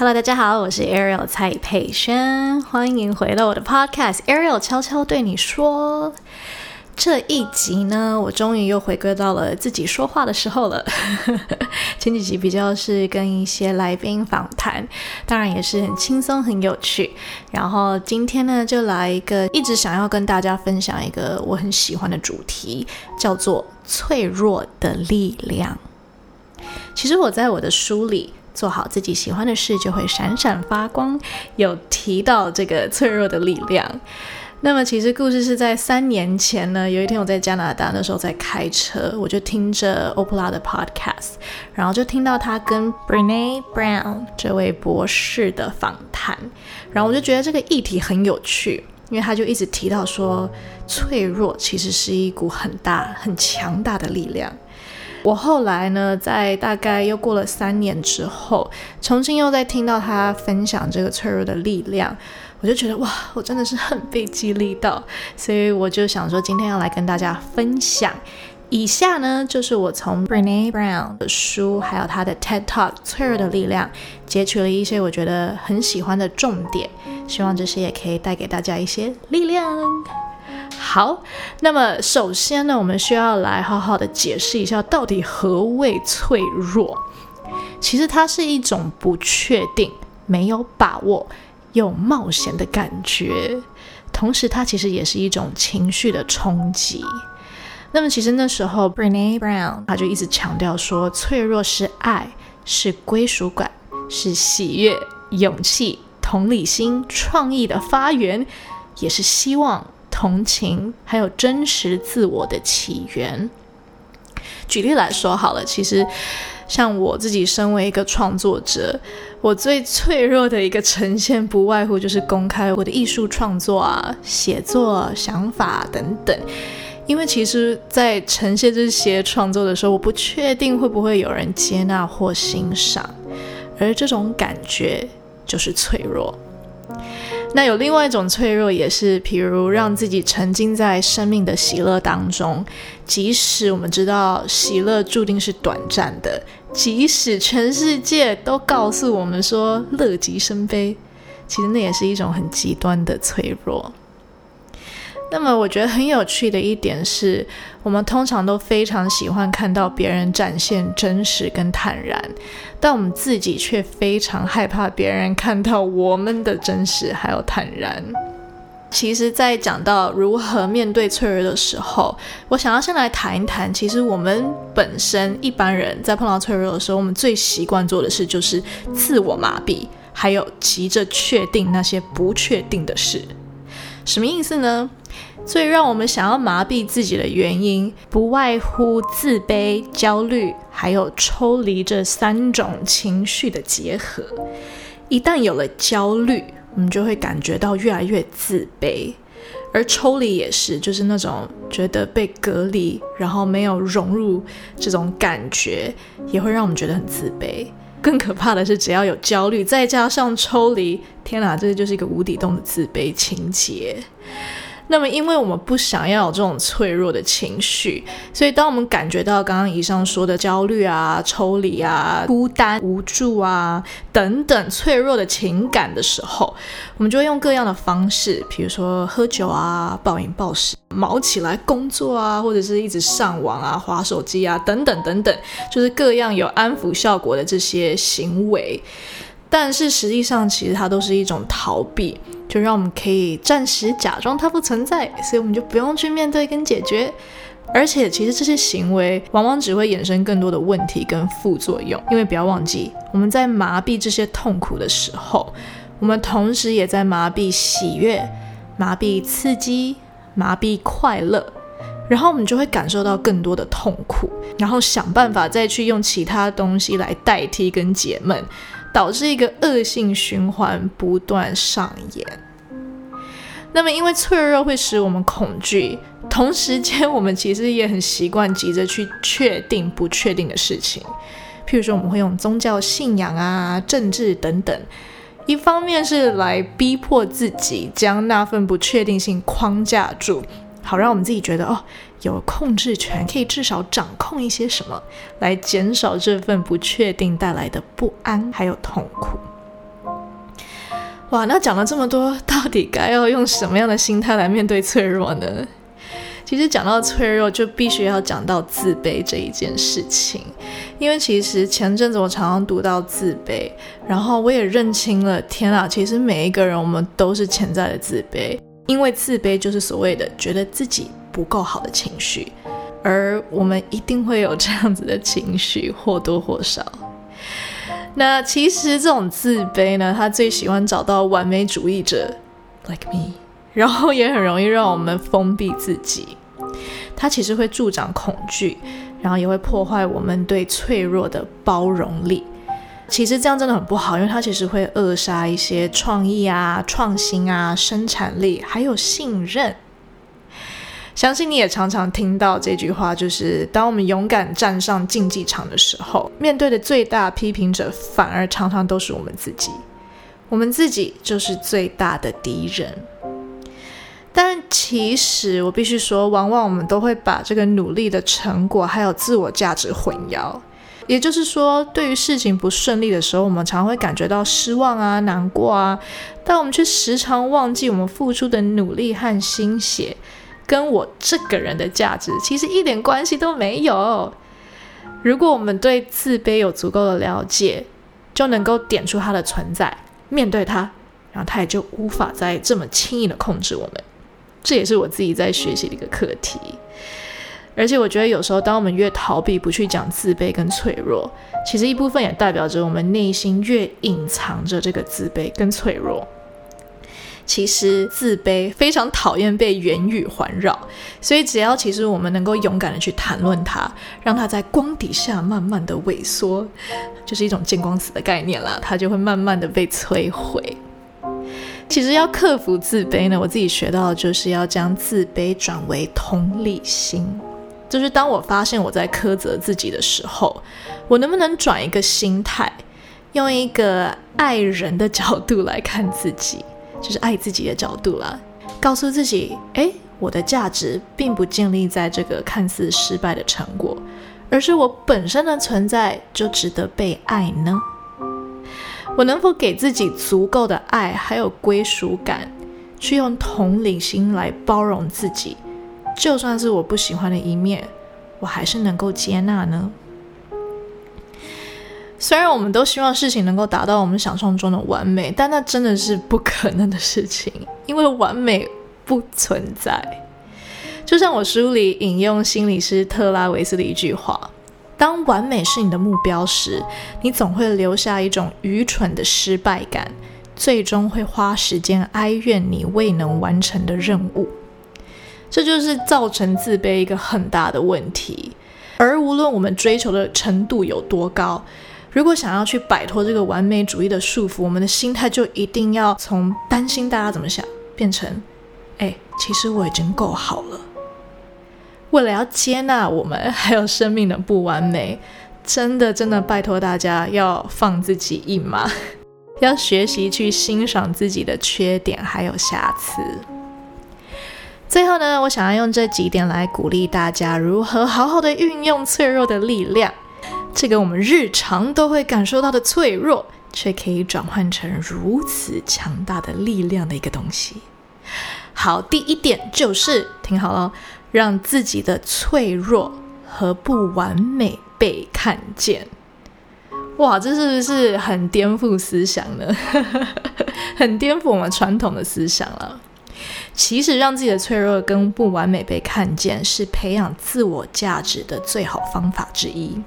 Hello，大家好，我是 Ariel 蔡佩轩，欢迎回到我的 Podcast。Ariel 悄悄对你说，这一集呢，我终于又回归到了自己说话的时候了。前几集比较是跟一些来宾访谈，当然也是很轻松、很有趣。然后今天呢，就来一个一直想要跟大家分享一个我很喜欢的主题，叫做脆弱的力量。其实我在我的书里。做好自己喜欢的事，就会闪闪发光。有提到这个脆弱的力量。那么，其实故事是在三年前呢。有一天，我在加拿大，那时候在开车，我就听着欧普拉的 podcast，然后就听到他跟 Brene Brown 这位博士的访谈，然后我就觉得这个议题很有趣，因为他就一直提到说，脆弱其实是一股很大、很强大的力量。我后来呢，在大概又过了三年之后，重新又在听到他分享这个脆弱的力量，我就觉得哇，我真的是很被激励到，所以我就想说，今天要来跟大家分享。以下呢，就是我从 Brene Brown 的书，还有他的 TED Talk《脆弱的力量》，截取了一些我觉得很喜欢的重点，希望这些也可以带给大家一些力量。好，那么首先呢，我们需要来好好的解释一下，到底何谓脆弱？其实它是一种不确定、没有把握又冒险的感觉，同时它其实也是一种情绪的冲击。那么其实那时候，Brene Brown 他就一直强调说，脆弱是爱，是归属感，是喜悦、勇气、同理心、创意的发源，也是希望。同情，还有真实自我的起源。举例来说，好了，其实像我自己身为一个创作者，我最脆弱的一个呈现，不外乎就是公开我的艺术创作啊、写作想法等等。因为其实，在呈现这些创作的时候，我不确定会不会有人接纳或欣赏，而这种感觉就是脆弱。那有另外一种脆弱，也是，譬如让自己沉浸在生命的喜乐当中，即使我们知道喜乐注定是短暂的，即使全世界都告诉我们说乐极生悲，其实那也是一种很极端的脆弱。那么我觉得很有趣的一点是，我们通常都非常喜欢看到别人展现真实跟坦然，但我们自己却非常害怕别人看到我们的真实还有坦然。其实，在讲到如何面对脆弱的时候，我想要先来谈一谈，其实我们本身一般人在碰到脆弱的时候，我们最习惯做的事就是自我麻痹，还有急着确定那些不确定的事。什么意思呢？最让我们想要麻痹自己的原因，不外乎自卑、焦虑，还有抽离这三种情绪的结合。一旦有了焦虑，我们就会感觉到越来越自卑；而抽离也是，就是那种觉得被隔离，然后没有融入这种感觉，也会让我们觉得很自卑。更可怕的是，只要有焦虑，再加上抽离，天哪，这就是一个无底洞的自卑情节。那么，因为我们不想要有这种脆弱的情绪，所以当我们感觉到刚刚以上说的焦虑啊、抽离啊、孤单、无助啊等等脆弱的情感的时候，我们就会用各样的方式，比如说喝酒啊、暴饮暴食、毛起来工作啊，或者是一直上网啊、划手机啊等等等等，就是各样有安抚效果的这些行为。但是实际上，其实它都是一种逃避。就让我们可以暂时假装它不存在，所以我们就不用去面对跟解决。而且，其实这些行为往往只会衍生更多的问题跟副作用。因为不要忘记，我们在麻痹这些痛苦的时候，我们同时也在麻痹喜悦、麻痹刺激、麻痹快乐，然后我们就会感受到更多的痛苦，然后想办法再去用其他东西来代替跟解闷。导致一个恶性循环不断上演。那么，因为脆弱会使我们恐惧，同时间我们其实也很习惯急着去确定不确定的事情。譬如说，我们会用宗教信仰啊、政治等等，一方面是来逼迫自己将那份不确定性框架住。好，让我们自己觉得哦，有控制权，可以至少掌控一些什么，来减少这份不确定带来的不安还有痛苦。哇，那讲了这么多，到底该要用什么样的心态来面对脆弱呢？其实讲到脆弱，就必须要讲到自卑这一件事情。因为其实前阵子我常常读到自卑，然后我也认清了，天啊，其实每一个人我们都是潜在的自卑，因为自卑就是所谓的觉得自己不够好的情绪，而我们一定会有这样子的情绪，或多或少。那其实这种自卑呢，他最喜欢找到完美主义者，like me，然后也很容易让我们封闭自己。它其实会助长恐惧，然后也会破坏我们对脆弱的包容力。其实这样真的很不好，因为它其实会扼杀一些创意啊、创新啊、生产力，还有信任。相信你也常常听到这句话，就是当我们勇敢站上竞技场的时候，面对的最大批评者反而常常都是我们自己，我们自己就是最大的敌人。但其实我必须说，往往我们都会把这个努力的成果还有自我价值混淆。也就是说，对于事情不顺利的时候，我们常会感觉到失望啊、难过啊，但我们却时常忘记我们付出的努力和心血，跟我这个人的价值其实一点关系都没有。如果我们对自卑有足够的了解，就能够点出它的存在，面对它，然后它也就无法再这么轻易的控制我们。这也是我自己在学习的一个课题，而且我觉得有时候，当我们越逃避不去讲自卑跟脆弱，其实一部分也代表着我们内心越隐藏着这个自卑跟脆弱。其实自卑非常讨厌被言语环绕，所以只要其实我们能够勇敢的去谈论它，让它在光底下慢慢的萎缩，就是一种见光死的概念啦，它就会慢慢的被摧毁。其实要克服自卑呢，我自己学到的就是要将自卑转为同理心。就是当我发现我在苛责自己的时候，我能不能转一个心态，用一个爱人的角度来看自己，就是爱自己的角度啦，告诉自己，哎，我的价值并不建立在这个看似失败的成果，而是我本身的存在就值得被爱呢？我能否给自己足够的爱，还有归属感，去用同理心来包容自己？就算是我不喜欢的一面，我还是能够接纳呢？虽然我们都希望事情能够达到我们想象中的完美，但那真的是不可能的事情，因为完美不存在。就像我书里引用心理师特拉维斯的一句话。当完美是你的目标时，你总会留下一种愚蠢的失败感，最终会花时间哀怨你未能完成的任务。这就是造成自卑一个很大的问题。而无论我们追求的程度有多高，如果想要去摆脱这个完美主义的束缚，我们的心态就一定要从担心大家怎么想，变成，哎，其实我已经够好了。为了要接纳我们还有生命的不完美，真的真的拜托大家要放自己一马，要学习去欣赏自己的缺点还有瑕疵。最后呢，我想要用这几点来鼓励大家如何好好的运用脆弱的力量，这个我们日常都会感受到的脆弱，却可以转换成如此强大的力量的一个东西。好，第一点就是听好了。让自己的脆弱和不完美被看见，哇，这是不是很颠覆思想呢？很颠覆我们传统的思想了。其实，让自己的脆弱跟不完美被看见，是培养自我价值的最好方法之一。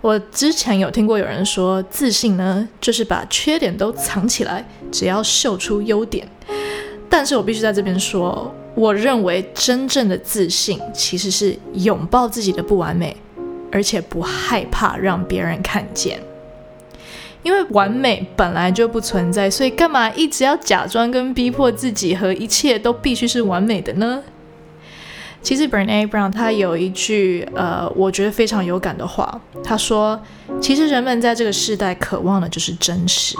我之前有听过有人说，自信呢，就是把缺点都藏起来，只要秀出优点。但是我必须在这边说。我认为真正的自信其实是拥抱自己的不完美，而且不害怕让别人看见。因为完美本来就不存在，所以干嘛一直要假装跟逼迫自己和一切都必须是完美的呢？其实 b e r n a Brown 他有一句呃，我觉得非常有感的话，他说：“其实人们在这个时代渴望的就是真实，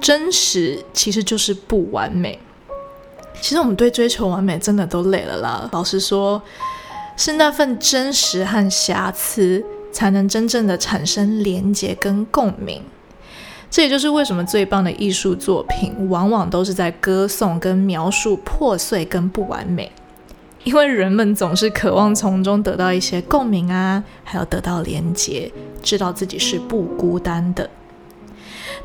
真实其实就是不完美。”其实我们对追求完美真的都累了啦。老实说，是那份真实和瑕疵，才能真正的产生连结跟共鸣。这也就是为什么最棒的艺术作品往往都是在歌颂跟描述破碎跟不完美，因为人们总是渴望从中得到一些共鸣啊，还有得到连结，知道自己是不孤单的。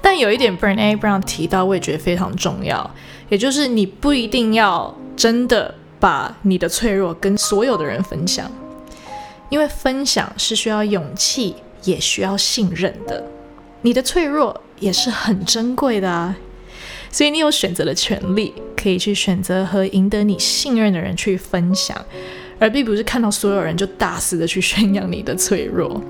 但有一点 b r n A Brown 提到，我也觉得非常重要，也就是你不一定要真的把你的脆弱跟所有的人分享，因为分享是需要勇气，也需要信任的。你的脆弱也是很珍贵的啊，所以你有选择的权利，可以去选择和赢得你信任的人去分享，而并不是看到所有人就大肆的去宣扬你的脆弱。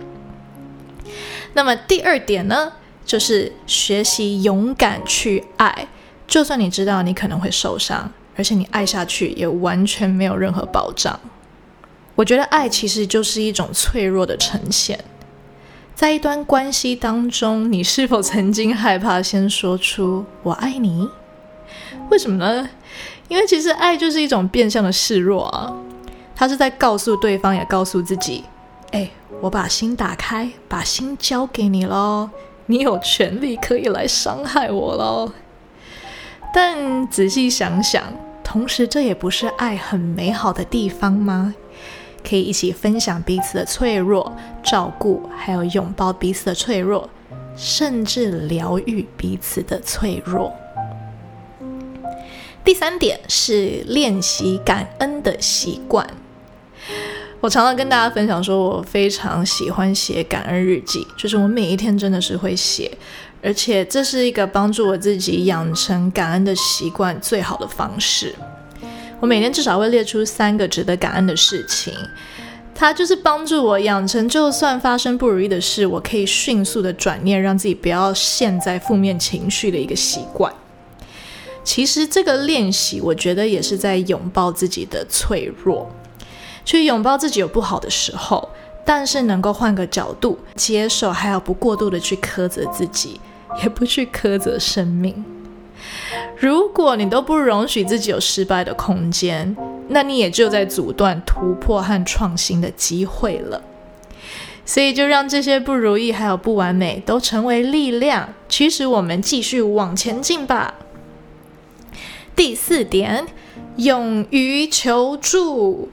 那么第二点呢，就是学习勇敢去爱，就算你知道你可能会受伤，而且你爱下去也完全没有任何保障。我觉得爱其实就是一种脆弱的呈现。在一段关系当中，你是否曾经害怕先说出“我爱你”？为什么呢？因为其实爱就是一种变相的示弱啊，他是在告诉对方，也告诉自己：“哎，我把心打开，把心交给你喽，你有权利可以来伤害我喽。”但仔细想想，同时这也不是爱很美好的地方吗？可以一起分享彼此的脆弱，照顾，还有拥抱彼此的脆弱，甚至疗愈彼此的脆弱。第三点是练习感恩的习惯。我常常跟大家分享说，我非常喜欢写感恩日记，就是我每一天真的是会写，而且这是一个帮助我自己养成感恩的习惯最好的方式。我每天至少会列出三个值得感恩的事情，它就是帮助我养成，就算发生不如意的事，我可以迅速的转念，让自己不要陷在负面情绪的一个习惯。其实这个练习，我觉得也是在拥抱自己的脆弱，去拥抱自己有不好的时候，但是能够换个角度接受，还要不过度的去苛责自己，也不去苛责生命。如果你都不容许自己有失败的空间，那你也就在阻断突破和创新的机会了。所以，就让这些不如意还有不完美都成为力量，驱使我们继续往前进吧。第四点，勇于求助。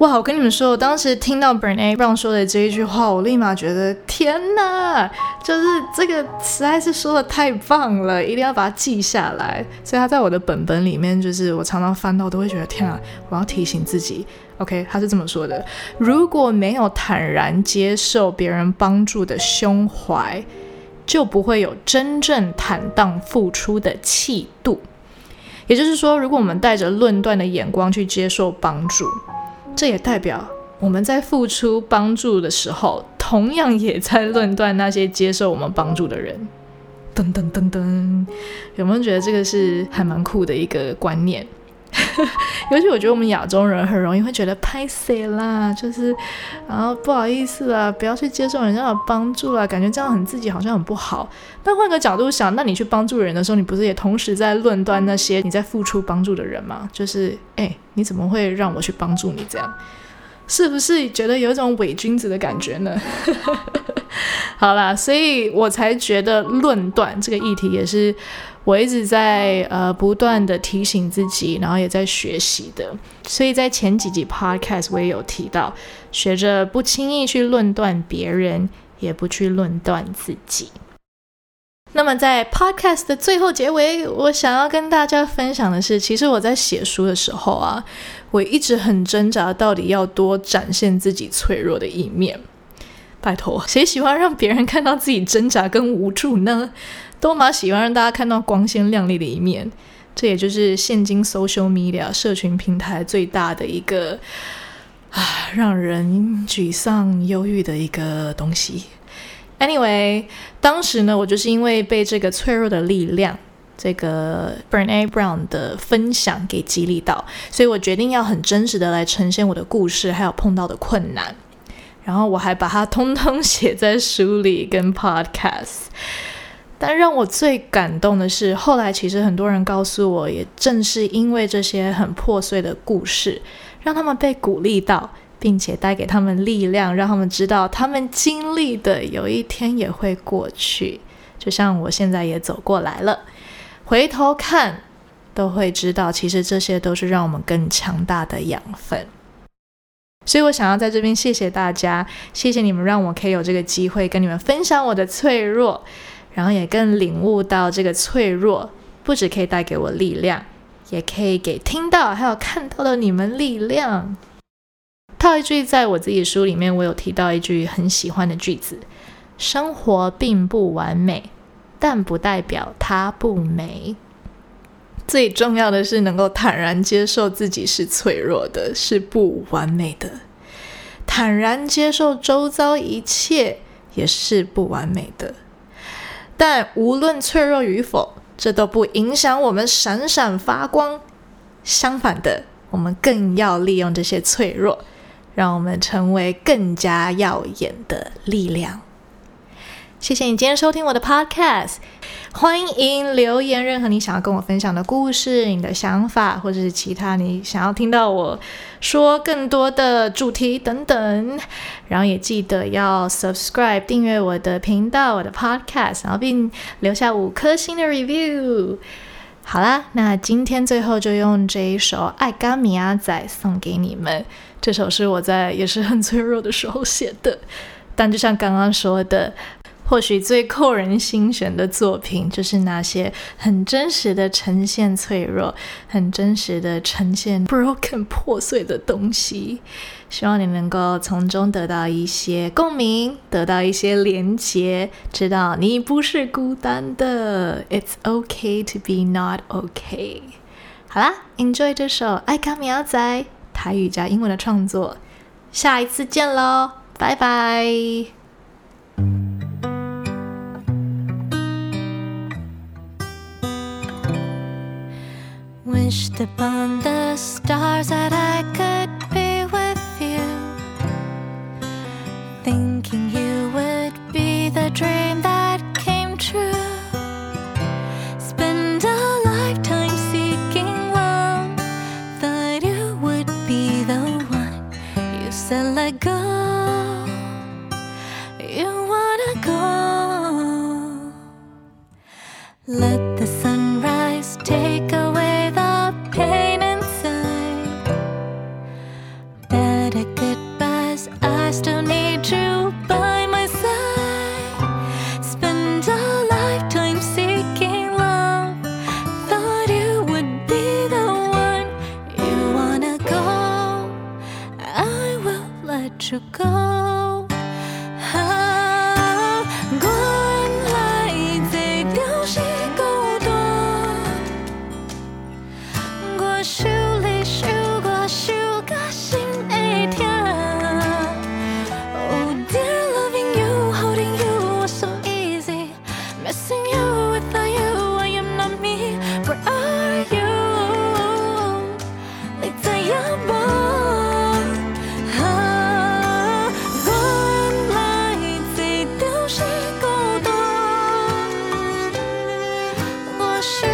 哇！我跟你们说，我当时听到 b e r n a Brown 说的这一句话，我立马觉得天哪，就是这个实在是说的太棒了，一定要把它记下来。所以他在我的本本里面，就是我常常翻到都会觉得天啊，我要提醒自己。OK，他是这么说的：如果没有坦然接受别人帮助的胸怀，就不会有真正坦荡付出的气度。也就是说，如果我们带着论断的眼光去接受帮助，这也代表我们在付出帮助的时候，同样也在论断那些接受我们帮助的人。噔噔噔噔，有没有觉得这个是还蛮酷的一个观念？尤其我觉得我们亚洲人很容易会觉得拍谁啦，就是然后不好意思啦，不要去接受人家的帮助啦，感觉这样很自己好像很不好。但换个角度想，那你去帮助人的时候，你不是也同时在论断那些你在付出帮助的人吗？就是哎，你怎么会让我去帮助你？这样是不是觉得有一种伪君子的感觉呢？好啦，所以我才觉得论断这个议题也是。我一直在呃不断的提醒自己，然后也在学习的。所以在前几集 podcast 我也有提到，学着不轻易去论断别人，也不去论断自己。那么在 podcast 的最后结尾，我想要跟大家分享的是，其实我在写书的时候啊，我一直很挣扎，到底要多展现自己脆弱的一面。拜托，谁喜欢让别人看到自己挣扎跟无助呢？都蛮喜欢让大家看到光鲜亮丽的一面，这也就是现今 social media 社群平台最大的一个啊，让人沮丧、忧郁的一个东西。Anyway，当时呢，我就是因为被这个脆弱的力量，这个 b e r n A Brown 的分享给激励到，所以我决定要很真实的来呈现我的故事，还有碰到的困难，然后我还把它通通写在书里跟 podcast。但让我最感动的是，后来其实很多人告诉我，也正是因为这些很破碎的故事，让他们被鼓励到，并且带给他们力量，让他们知道他们经历的有一天也会过去，就像我现在也走过来了，回头看都会知道，其实这些都是让我们更强大的养分。所以我想要在这边谢谢大家，谢谢你们让我可以有这个机会跟你们分享我的脆弱，然后也更领悟到这个脆弱不只可以带给我力量，也可以给听到还有看到的你们力量。套一句在我自己书里面，我有提到一句很喜欢的句子：生活并不完美，但不代表它不美。最重要的是能够坦然接受自己是脆弱的，是不完美的；坦然接受周遭一切也是不完美的。但无论脆弱与否，这都不影响我们闪闪发光。相反的，我们更要利用这些脆弱，让我们成为更加耀眼的力量。谢谢你今天收听我的 podcast，欢迎留言任何你想要跟我分享的故事、你的想法，或者是其他你想要听到我说更多的主题等等。然后也记得要 subscribe 订阅我的频道、我的 podcast，然后并留下五颗星的 review。好啦，那今天最后就用这一首《爱嘎米阿仔》送给你们。这首是我在也是很脆弱的时候写的，但就像刚刚说的。或许最扣人心弦的作品，就是那些很真实的呈现脆弱、很真实的呈现 broken 破碎的东西。希望你能够从中得到一些共鸣，得到一些连结，知道你不是孤单的。It's okay to be not okay。好啦，Enjoy 这首《爱卡米亚仔》台语加英文的创作，下一次见喽，拜拜。Wished upon the stars that I could be with you. Thinking you would to go. 是